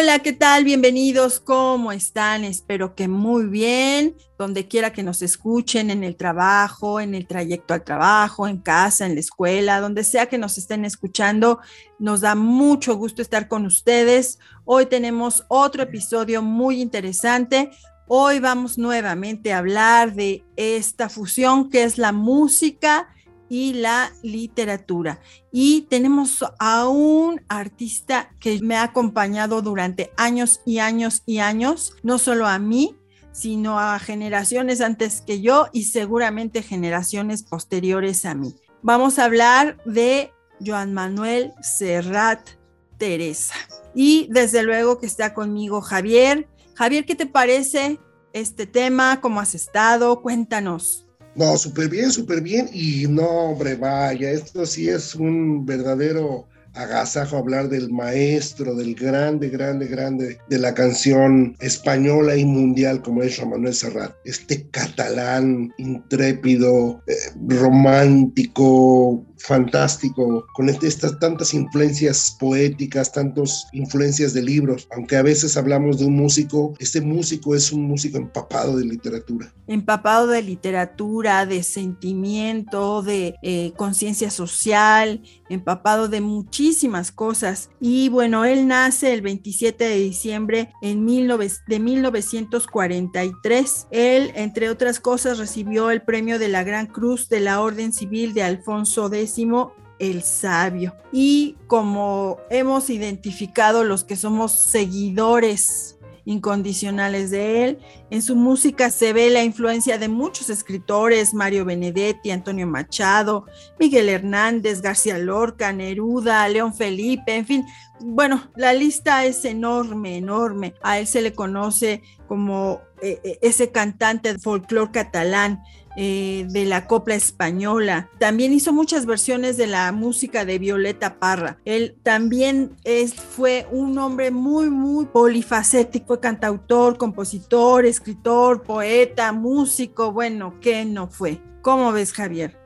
Hola, ¿qué tal? Bienvenidos. ¿Cómo están? Espero que muy bien. Donde quiera que nos escuchen, en el trabajo, en el trayecto al trabajo, en casa, en la escuela, donde sea que nos estén escuchando, nos da mucho gusto estar con ustedes. Hoy tenemos otro episodio muy interesante. Hoy vamos nuevamente a hablar de esta fusión que es la música y la literatura. Y tenemos a un artista que me ha acompañado durante años y años y años, no solo a mí, sino a generaciones antes que yo y seguramente generaciones posteriores a mí. Vamos a hablar de Joan Manuel Serrat Teresa. Y desde luego que está conmigo Javier. Javier, ¿qué te parece este tema? ¿Cómo has estado? Cuéntanos. No, súper bien, súper bien. Y no, hombre, vaya, esto sí es un verdadero agasajo hablar del maestro, del grande, grande, grande de la canción española y mundial como es Juan Manuel Serrat. Este catalán intrépido, eh, romántico, fantástico, con este, estas tantas influencias poéticas, tantas influencias de libros, aunque a veces hablamos de un músico, este músico es un músico empapado de literatura. Empapado de literatura, de sentimiento, de eh, conciencia social, empapado de muchísimas cosas. Y bueno, él nace el 27 de diciembre en de 1943. Él, entre otras cosas, recibió el premio de la Gran Cruz de la Orden Civil de Alfonso X el sabio. Y como hemos identificado los que somos seguidores incondicionales de él, en su música se ve la influencia de muchos escritores, Mario Benedetti, Antonio Machado, Miguel Hernández, García Lorca, Neruda, León Felipe, en fin, bueno, la lista es enorme, enorme. A él se le conoce como eh, eh, ese cantante de folclore catalán eh, de la copla española. También hizo muchas versiones de la música de Violeta Parra. Él también es, fue un hombre muy, muy polifacético, fue cantautor, compositor, escritor, poeta, músico, bueno, ¿qué no fue? ¿Cómo ves, Javier?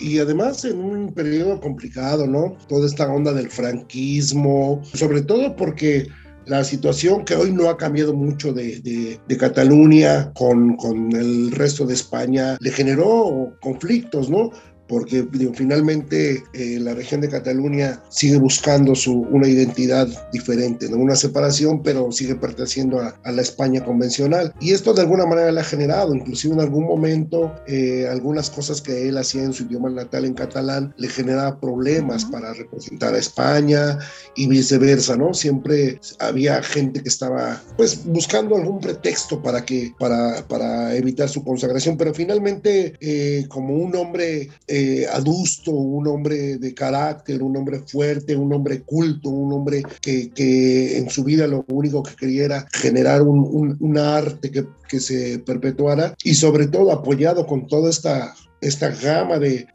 Y además en un periodo complicado, ¿no? Toda esta onda del franquismo, sobre todo porque la situación que hoy no ha cambiado mucho de, de, Cataluña con, con, el resto de España le generó conflictos, ¿no? Porque finalmente eh, la región de Cataluña sigue buscando su, una identidad diferente, ¿no? una separación, pero sigue perteneciendo a, la España convencional. Y esto de alguna manera le ha generado, inclusive en algún momento, eh, algunas cosas que él hacía en su idioma natal en catalán le generaba problemas para representar a España y viceversa, ¿no? Siempre había gente que estaba pues buscando algún pretexto para, que, para, para evitar su consagración, pero finalmente eh, como un hombre eh, adusto, un hombre de carácter, un hombre fuerte, un hombre culto, un hombre que, en su vida lo único que quería era generar un, arte que, se perpetuara y sobre todo apoyado con toda esta esta gama de,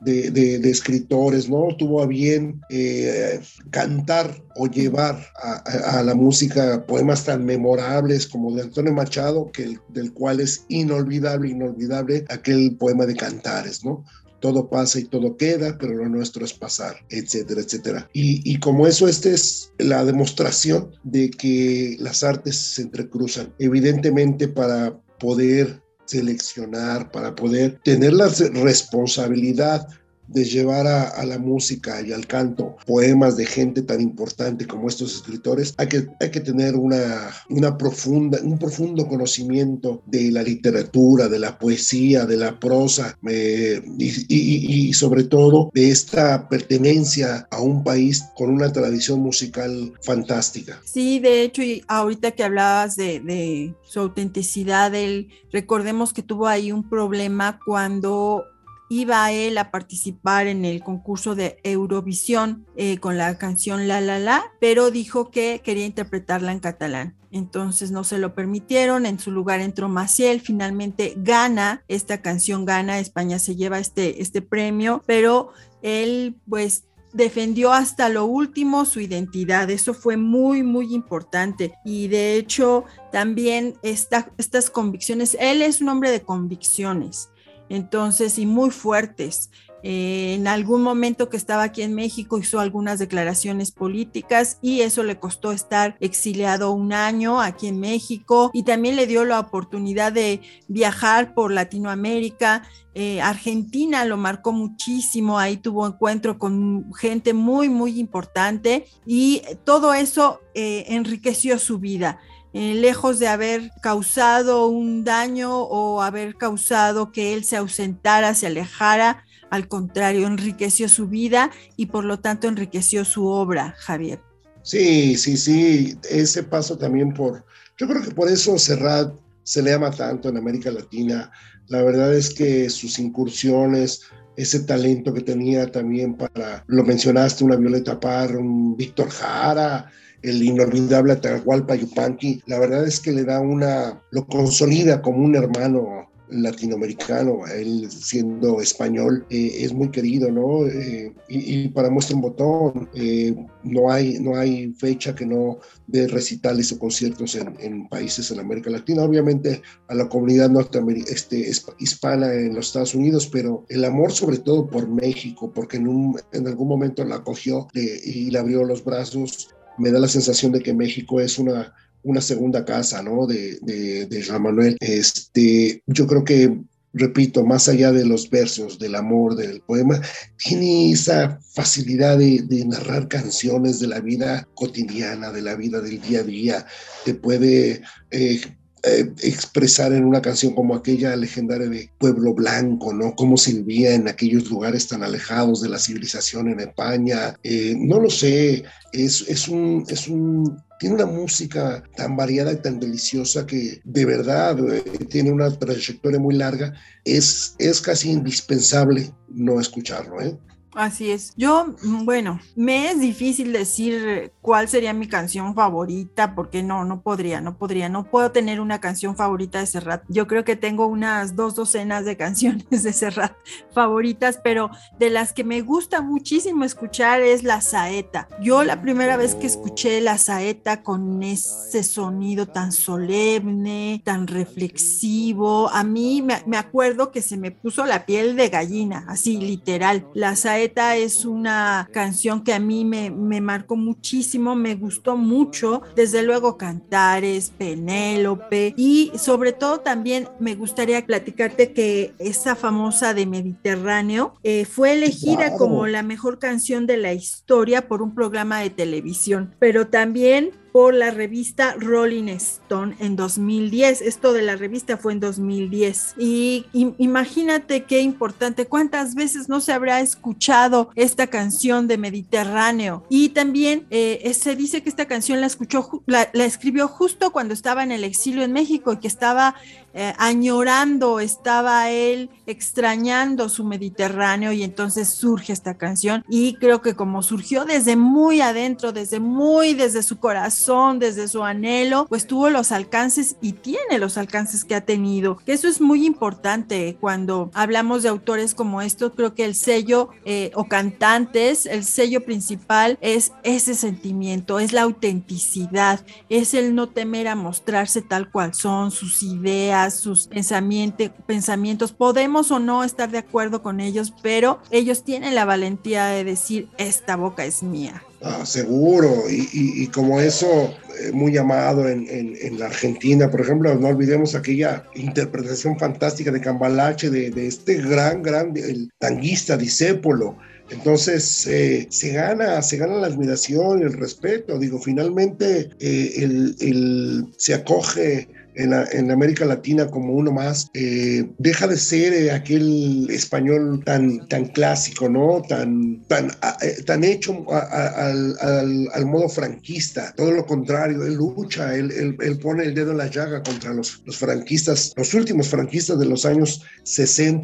escritores, ¿no? Tuvo a bien eh, cantar o llevar a, la música poemas tan memorables como de Antonio Machado, del cual es inolvidable, inolvidable aquel poema de Cantares, ¿no? Todo pasa y todo queda, pero lo nuestro es pasar, etcétera, etcétera. Y, como eso, esta es la demostración de que las artes se entrecruzan. Evidentemente para poder seleccionar, para poder tener la responsabilidad de llevar a, la música y al canto poemas de gente tan importante como estos escritores, hay que, hay que tener una, una profunda, un profundo conocimiento de la literatura, de la poesía, de la prosa eh, y, sobre todo de esta pertenencia a un país con una tradición musical fantástica. Sí, de hecho, y ahorita que hablabas de, su autenticidad, él, recordemos que tuvo ahí un problema cuando iba él a participar en el concurso de Eurovisión eh, con la canción La La La, pero dijo que quería interpretarla en catalán. Entonces no se lo permitieron, en su lugar entró Maciel, finalmente gana, esta canción gana, España se lleva este, este premio, pero él pues defendió hasta lo último su identidad. Eso fue muy, muy importante. Y de hecho, también estas convicciones, él es un hombre de convicciones, entonces, y muy fuertes. Eh, en algún momento que estaba aquí en México hizo algunas declaraciones políticas y eso le costó estar exiliado un año aquí en México y también le dio la oportunidad de viajar por Latinoamérica. Eh, Argentina lo marcó muchísimo, ahí tuvo encuentro con gente muy, muy importante y todo eso eh, enriqueció su vida. Lejos de haber causado un daño o haber causado que él se ausentara, se alejara, al contrario, enriqueció su vida y por lo tanto enriqueció su obra, Javier. Sí, sí, sí, ese paso también por, yo creo que por eso Serrat se le ama tanto en América Latina. La verdad es que sus incursiones, ese talento que tenía también para, lo mencionaste, una Violeta Parra, un Víctor Jara, el inolvidable Atahualpa Yupanqui, la verdad es que le da una, lo consolida como un hermano latinoamericano, él siendo español, eh, es muy querido, ¿no? Eh, y, para muestra un botón, eh, no, hay, no hay fecha que no dé recitales o conciertos en, países en América Latina, obviamente a la comunidad este, hispana en los Estados Unidos, pero el amor sobre todo por México, porque en, un, en algún momento la acogió y le abrió los brazos, me da la sensación de que México es una una segunda casa, ¿no? De, de, de Manuel. Este, yo creo que, repito, más allá de los versos, del amor, del poema, tiene esa facilidad de, narrar canciones de la vida cotidiana, de la vida del día a día. Te puede eh, eh, expresar en una canción como aquella legendaria de Pueblo Blanco, ¿no? Cómo se vivía en aquellos lugares tan alejados de la civilización en España. Eh, no lo sé, es, es, un, es un tiene una música tan variada y tan deliciosa que de verdad eh, tiene una trayectoria muy larga. Es, es casi indispensable no escucharlo. ¿eh? Así es. Yo, mm, bueno, me es difícil decir cuál sería mi canción favorita, porque no, no podría, no podría, no puedo tener una canción favorita de Serrat. Yo creo que tengo unas dos docenas de canciones de Serrat favoritas, pero de las que me gusta muchísimo escuchar es la saeta. Yo la primera vez que escuché la saeta con ese sonido tan solemne, tan reflexivo, a mí me, me acuerdo que se me puso la piel de gallina, así literal. La saeta es una canción que a mí me, me marcó muchísimo, me gustó mucho, desde luego Cantares, Penélope. Y sobre todo también me gustaría platicarte que esa famosa de Mediterráneo eh, fue elegida como la mejor canción de la historia por un programa de televisión, pero también por la revista Rolling Stone en 2010. Esto de la revista fue en 2010. Y, imagínate qué importante, cuántas veces no se habrá escuchado esta canción de Mediterráneo. Y también eh, se dice que esta canción la escuchó, la, la escribió justo cuando estaba en el exilio en México y que estaba eh, añorando, estaba él extrañando su Mediterráneo y entonces surge esta canción y creo que como surgió desde muy adentro, desde muy desde su corazón, desde su anhelo, pues tuvo los alcances y tiene los alcances que ha tenido. Que eso es muy importante cuando hablamos de autores como estos, creo que el sello eh, o cantantes, el sello principal es ese sentimiento, es la autenticidad, es el no temer a mostrarse tal cual son sus ideas sus pensamientos. Podemos o no estar de acuerdo con ellos, pero ellos tienen la valentía de decir, esta boca es mía. Ah, seguro, y, como eso, eh, muy llamado en, la Argentina, por ejemplo, no olvidemos aquella interpretación fantástica de Cambalache, de, este gran, gran, el tanguista Disépolo. Entonces eh, se gana, se gana la admiración, el respeto. Digo, finalmente eh, el, se acoge en, en América Latina como uno más, eh, deja de ser eh, aquel español tan, tan clásico, ¿no? Tan, tan, eh, tan hecho al, al, al, modo franquista. Todo lo contrario, él lucha, él, él, él, pone el dedo en la llaga contra los, los franquistas, los últimos franquistas de los años 60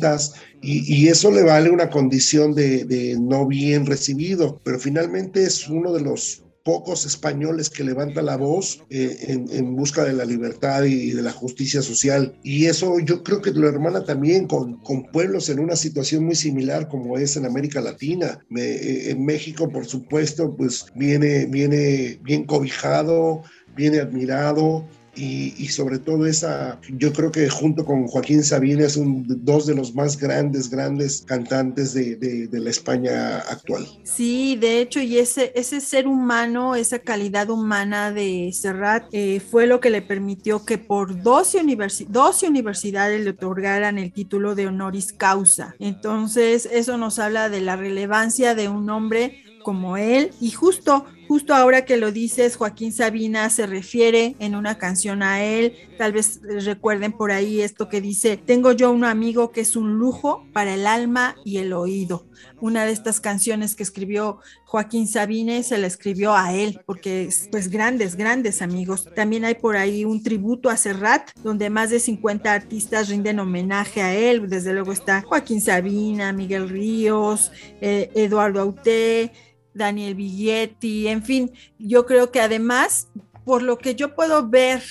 y, y eso le vale una condición de, de no bien recibido, pero finalmente es uno de los pocos españoles que levantan la voz eh, en, en, busca de la libertad y de la justicia social. Y eso yo creo que lo hermana también con, con pueblos en una situación muy similar como es en América Latina. Me, eh, en México, por supuesto, pues viene, viene bien cobijado, viene admirado, y, sobre todo esa, yo creo que junto con Joaquín Sabina es un, dos de los más grandes, grandes cantantes de, de, de, la España actual. Sí, de hecho, y ese, ese ser humano, esa calidad humana de Serrat eh, fue lo que le permitió que por 12, universi 12 universidades le otorgaran el título de honoris causa. Entonces, eso nos habla de la relevancia de un hombre como él y justo Justo ahora que lo dices, Joaquín Sabina se refiere en una canción a él. Tal vez recuerden por ahí esto que dice, tengo yo un amigo que es un lujo para el alma y el oído. Una de estas canciones que escribió Joaquín Sabina se la escribió a él, porque pues grandes, grandes amigos. También hay por ahí un tributo a Serrat, donde más de 50 artistas rinden homenaje a él. Desde luego está Joaquín Sabina, Miguel Ríos, eh, Eduardo Auté, Daniel Villetti, en fin, yo creo que además, por lo que yo puedo ver,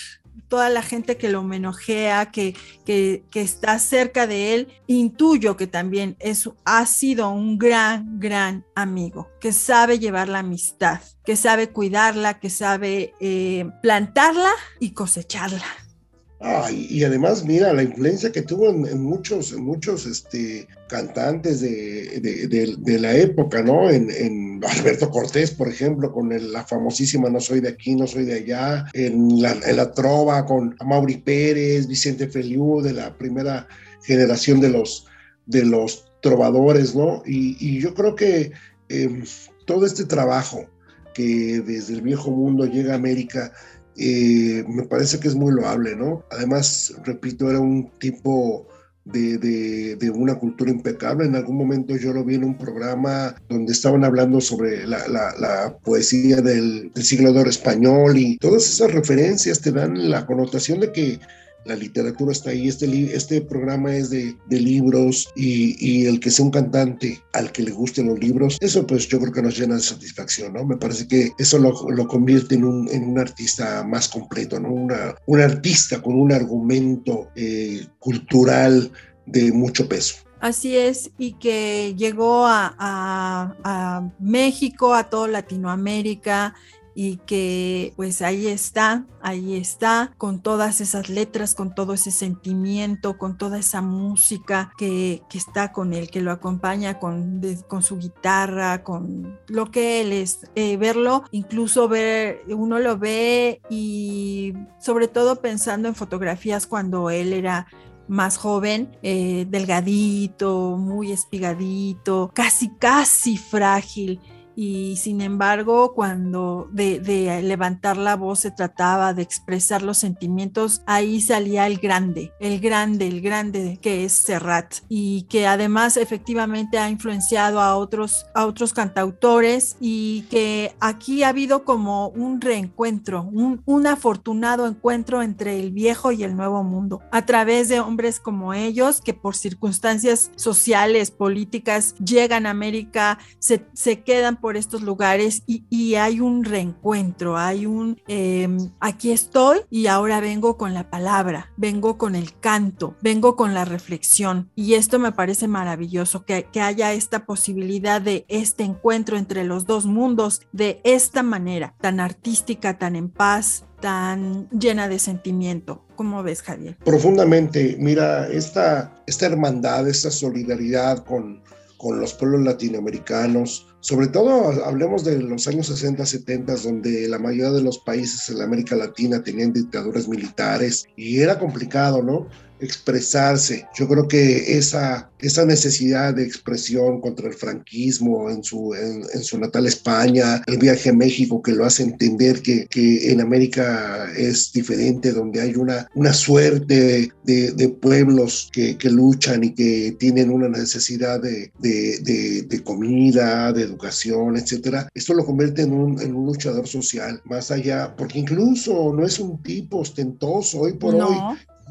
toda la gente que lo homenajea, que, que, que, está cerca de él, intuyo que también es, ha sido un gran, gran amigo, que sabe llevar la amistad, que sabe cuidarla, que sabe eh, plantarla y cosecharla. Ah, y, además, mira, la influencia que tuvo en, muchos, en muchos este, cantantes de, de, la época, ¿no? En, Alberto Cortés, por ejemplo, con la famosísima No soy de aquí, no soy de allá, en la, en la trova con Mauri Pérez, Vicente Feliu, de la primera generación de los, de los trovadores, ¿no? Y, yo creo que eh, todo este trabajo que desde el viejo mundo llega a América, eh, me parece que es muy loable, ¿no? Además, repito, era un tipo de, de, de, una cultura impecable. En algún momento yo lo vi en un programa donde estaban hablando sobre la, poesía del, siglo de español y todas esas referencias te dan la connotación de que la literatura está ahí, este, este programa es de, de libros y, y, el que sea un cantante al que le gusten los libros, eso pues yo creo que nos llena de satisfacción, ¿no? Me parece que eso lo, lo convierte en un, en un, artista más completo, ¿no? Una, un artista con un argumento eh, cultural de mucho peso. Así es, y que llegó a, a, México, a toda Latinoamérica, y que pues ahí está, ahí está, con todas esas letras, con todo ese sentimiento, con toda esa música que, que está con él, que lo acompaña con, con, su guitarra, con lo que él es. Eh, verlo, incluso ver, uno lo ve y sobre todo pensando en fotografías cuando él era más joven, eh, delgadito, muy espigadito, casi, casi frágil y sin embargo cuando de, de, levantar la voz se trataba de expresar los sentimientos, ahí salía el grande, el grande, el grande que es Serrat y que además efectivamente ha influenciado a otros, a otros cantautores y que aquí ha habido como un reencuentro, un, un afortunado encuentro entre el viejo y el nuevo mundo a través de hombres como ellos que por circunstancias sociales, políticas llegan a América, se, se quedan por estos lugares y, hay un reencuentro, hay un eh, aquí estoy y ahora vengo con la palabra, vengo con el canto, vengo con la reflexión y esto me parece maravilloso, que, que haya esta posibilidad de este encuentro entre los dos mundos de esta manera tan artística, tan en paz, tan llena de sentimiento. ¿Cómo ves, Javier? Profundamente. Mira, esta, esta hermandad, esta solidaridad con, con los pueblos latinoamericanos, sobre todo hablemos de los años 60, 70, donde la mayoría de los países en América Latina tenían dictaduras militares y era complicado, ¿no? Expresarse. Yo creo que esa, esa necesidad de expresión contra el franquismo en su, en, su natal España, el viaje a México que lo hace entender que, que en América es diferente, donde hay una, una suerte de, de pueblos que, que, luchan y que tienen una necesidad de, de, de, comida, de educación, etcétera. Esto lo convierte en un, en un luchador social, más allá, porque incluso no es un tipo ostentoso hoy por hoy,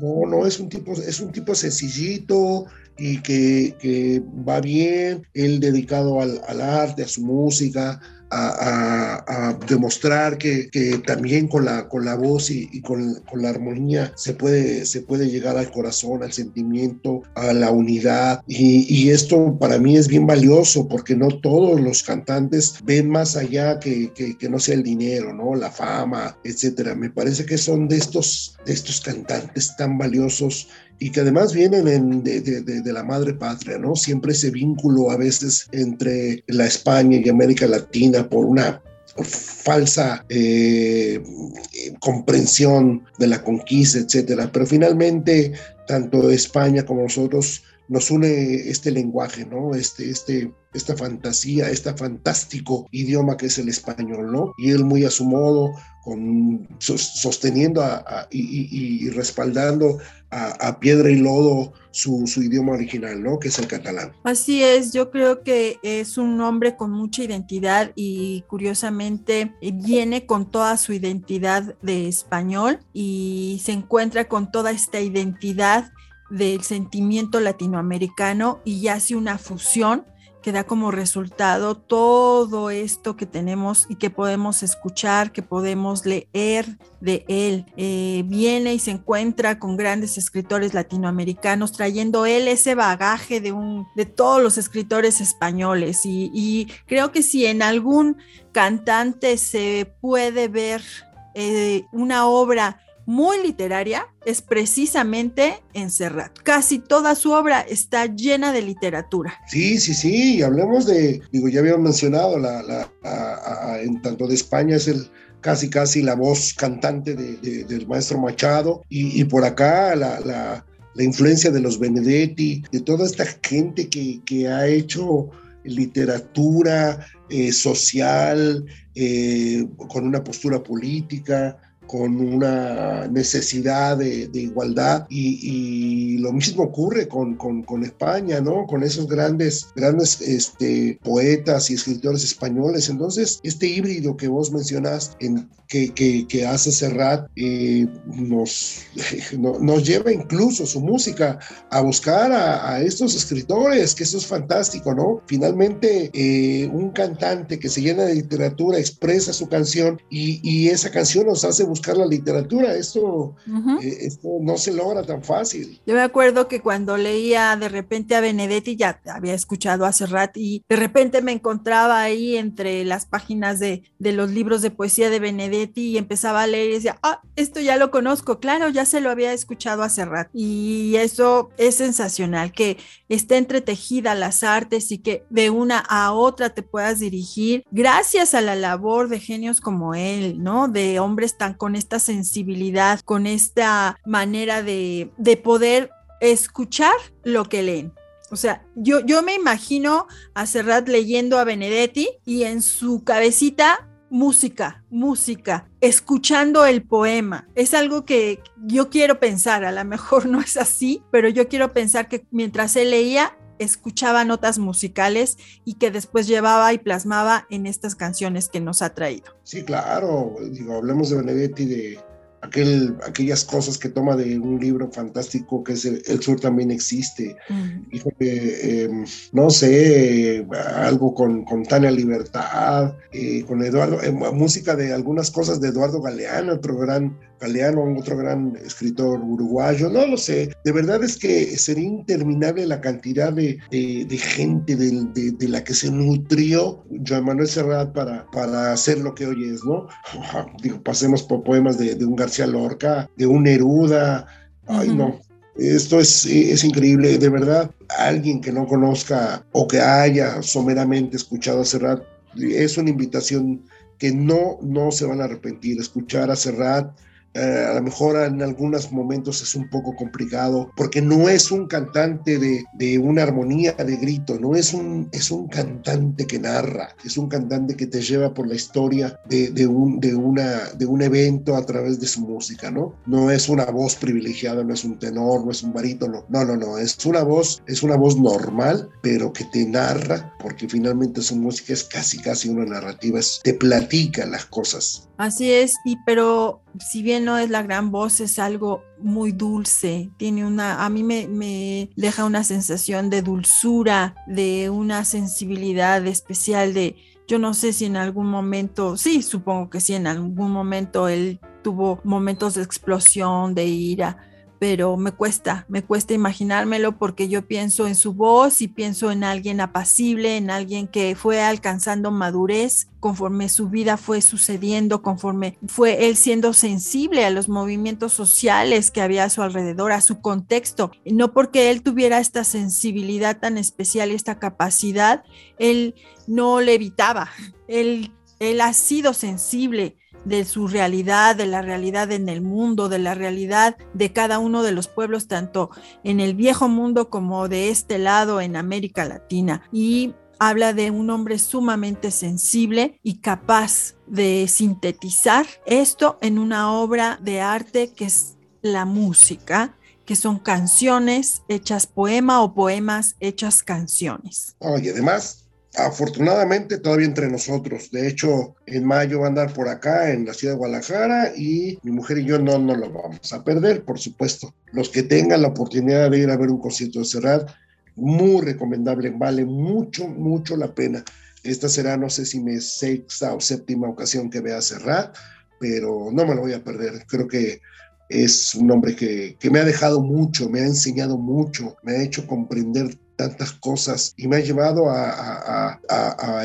no, no, es un tipo, es un tipo sencillito y que, que va bien, él dedicado al, al arte, a su música, a, demostrar que, que, también con la, con la voz y, con, con, la armonía se puede, se puede llegar al corazón, al sentimiento, a la unidad. Y, y, esto para mí es bien valioso porque no todos los cantantes ven más allá que, que, que no sea el dinero, ¿no? la fama, etcétera. Me parece que son de estos, de estos cantantes tan valiosos y que además vienen de, de, de, la madre patria, ¿no? Siempre ese vínculo a veces entre la España y América Latina por una falsa eh, comprensión de la conquista, etcétera. Pero finalmente, tanto España como nosotros nos une este lenguaje, ¿no? Este, este, esta fantasía, este fantástico idioma que es el español, ¿no? Y él muy a su modo, con, sosteniendo y, respaldando a, piedra y lodo su, su, idioma original, ¿no? Que es el catalán. Así es, yo creo que es un hombre con mucha identidad y curiosamente viene con toda su identidad de español y se encuentra con toda esta identidad del sentimiento latinoamericano y hace una fusión que da como resultado todo esto que tenemos y que podemos escuchar, que podemos leer de él. Eh, viene y se encuentra con grandes escritores latinoamericanos, trayendo él ese bagaje de, un, de todos los escritores españoles. Y, creo que si en algún cantante se puede ver eh, una obra muy literaria es precisamente en Serrat. Casi toda su obra está llena de literatura. Sí, sí, sí, y hablemos de, digo, ya habíamos mencionado, la, la, en tanto de España es el casi, casi la voz cantante de, del maestro Machado, y, por acá la, la, influencia de los Benedetti, de toda esta gente que, que ha hecho literatura eh, social, eh, con una postura política, con una necesidad de, igualdad y, lo mismo ocurre con, con, España, ¿no? Con esos grandes, grandes este, poetas y escritores españoles. Entonces, este híbrido que vos mencionas en, que, que, hace Serrat eh, nos, nos lleva incluso su música a buscar a, estos escritores, que eso es fantástico, ¿no? Finalmente, eh, un cantante que se llena de literatura expresa su canción y, y esa canción nos hace buscar buscar la literatura. Esto, eh, esto no se logra tan fácil. Yo me acuerdo que cuando leía de repente a Benedetti, ya había escuchado hace rato, y de repente me encontraba ahí entre las páginas de, de los libros de poesía de Benedetti y empezaba a leer y decía, ah, esto ya lo conozco, claro, ya se lo había escuchado hace rato. Y eso es sensacional, que esté entretejida las artes y que de una a otra te puedas dirigir gracias a la labor de genios como él, ¿no? De hombres tan con esta sensibilidad, con esta manera de, poder escuchar lo que leen. O sea, yo, yo me imagino a Serrat leyendo a Benedetti y en su cabecita música, música, escuchando el poema. Es algo que yo quiero pensar, a lo mejor no es así, pero yo quiero pensar que mientras él leía, escuchaba notas musicales y que después llevaba y plasmaba en estas canciones que nos ha traído. Sí, claro, digo, hablemos de Benedetti de aquel, aquellas cosas que toma de un libro fantástico que es El, Sur también existe. Em, no sé, algo con, con Tania Libertad, eh, con Eduardo, eh, música de algunas cosas de Eduardo Galeano, otro gran Galeano, otro gran escritor uruguayo, no lo sé. De verdad es que sería interminable la cantidad de, de, gente de, de, la que se nutrió Joan Manuel Serrat para, para hacer lo que hoy es, ¿no? Digo, pasemos por poemas de, un García Lorca, de un Neruda, ay no, esto es, es, increíble, de verdad. Alguien que no conozca o que haya someramente escuchado a Serrat, es una invitación que no, no se van a arrepentir. Escuchar a Serrat eh, a lo mejor en algunos momentos es un poco complicado porque no es un cantante de, de, una armonía de grito, no es un, es un cantante que narra, es un cantante que te lleva por la historia de, de, un, de, una, de un evento a través de su música, ¿no? No es una voz privilegiada, no es un tenor, no es un barítono, no, no, no, es una voz, es una voz normal, pero que te narra, porque finalmente su música es casi, casi una narrativa, es, te platica las cosas. Así es, y pero si bien no es la gran voz, es algo muy dulce, tiene una, a mí me, me deja una sensación de dulzura, de una sensibilidad especial de, yo no sé si en algún momento, sí, supongo que sí, en algún momento él tuvo momentos de explosión, de ira, pero me cuesta, me cuesta imaginármelo porque yo pienso en su voz y pienso en alguien apacible, en alguien que fue alcanzando madurez conforme su vida fue sucediendo, conforme fue él siendo sensible a los movimientos sociales que había a su alrededor, a su contexto. No porque él tuviera esta sensibilidad tan especial esta capacidad, él no le evitaba, él, él ha sido sensible de su realidad, de la realidad en el mundo, de la realidad de cada uno de los pueblos, tanto en el viejo mundo como de este lado en América Latina. Y habla de un hombre sumamente sensible y capaz de sintetizar esto en una obra de arte que es la música, que son canciones hechas poema o poemas hechas canciones. y además afortunadamente todavía entre nosotros. De hecho, en mayo va a andar por acá en la ciudad de Guadalajara y mi mujer y yo no nos lo vamos a perder, por supuesto. Los que tengan la oportunidad de ir a ver un concierto de Serrat, muy recomendable, vale mucho, mucho la pena. Esta será, no sé si mi sexta o séptima ocasión que vea Serrat, pero no me lo voy a perder. Creo que es un hombre que, que me ha dejado mucho, me ha enseñado mucho, me ha hecho comprender tantas cosas y me ha llevado a,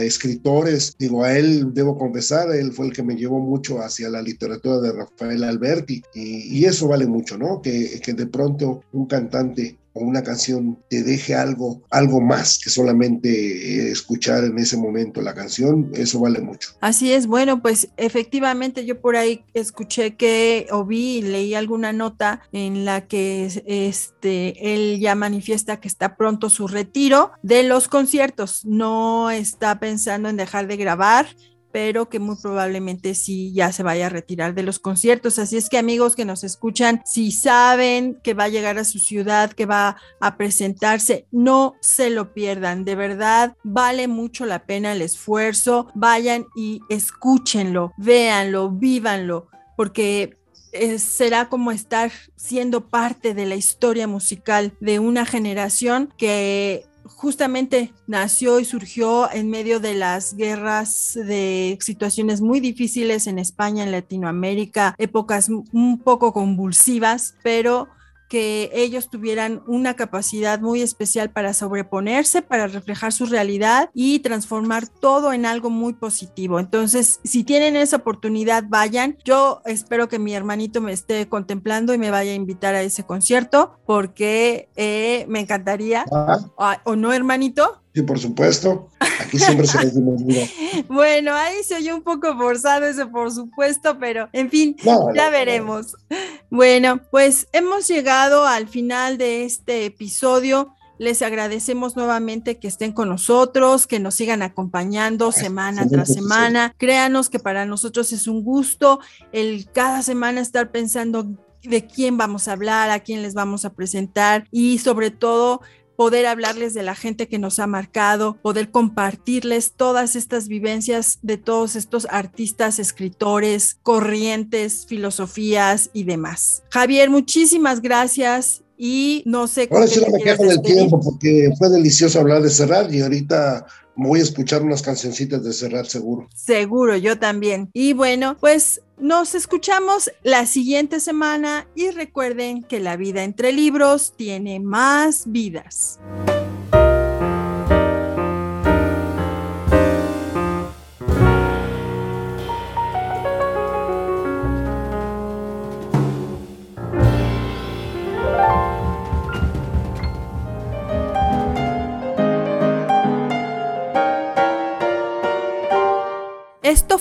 escritores. Digo, a él debo confesar, él fue el que me llevó mucho hacia la literatura de Rafael Alberti y, eso vale mucho, ¿no? Que de pronto un cantante una canción te deje algo, algo más que solamente escuchar en ese momento la canción, eso vale mucho. Así es, bueno, pues efectivamente yo por ahí escuché que o vi, leí alguna nota en la que este él ya manifiesta que está pronto su retiro de los conciertos, no está pensando en dejar de grabar pero que muy probablemente sí ya se vaya a retirar de los conciertos. Así es que amigos que nos escuchan, si saben que va a llegar a su ciudad, que va a presentarse, no se lo pierdan. De verdad, vale mucho la pena el esfuerzo. Vayan y escúchenlo, véanlo, vívanlo, porque será como estar siendo parte de la historia musical de una generación que justamente nació y surgió en medio de las guerras, de situaciones muy difíciles en España, en Latinoamérica, épocas un poco convulsivas, pero que ellos tuvieran una capacidad muy especial para sobreponerse, para reflejar su realidad y transformar todo en algo muy positivo. Entonces, si tienen esa oportunidad, vayan. Yo espero que mi hermanito me esté contemplando y me vaya a invitar a ese concierto porque eh, me encantaría. Ah, ¿O no, hermanito? Sí, por supuesto. Aquí siempre se decimos Bueno, ahí se oyó un poco forzado ese por supuesto, pero en fin, ya veremos. Bueno, pues hemos llegado al final de este episodio. Les agradecemos nuevamente que estén con nosotros, que nos sigan acompañando semana tras semana. Créanos que para nosotros es un gusto el cada semana estar pensando de quién vamos a hablar, a quién les vamos a presentar y sobre todo poder hablarles de la gente que nos ha marcado, poder compartirles todas estas vivencias de todos estos artistas, escritores, corrientes, filosofías y demás. Javier, muchísimas gracias y no sé. Ahora sí no me quejo del tiempo porque fue delicioso hablar de cerrar y ahorita voy a escuchar unas cancioncitas de cerrar seguro. Seguro, yo también. Y bueno, pues nos escuchamos la siguiente semana y recuerden que la vida entre libros tiene más vidas.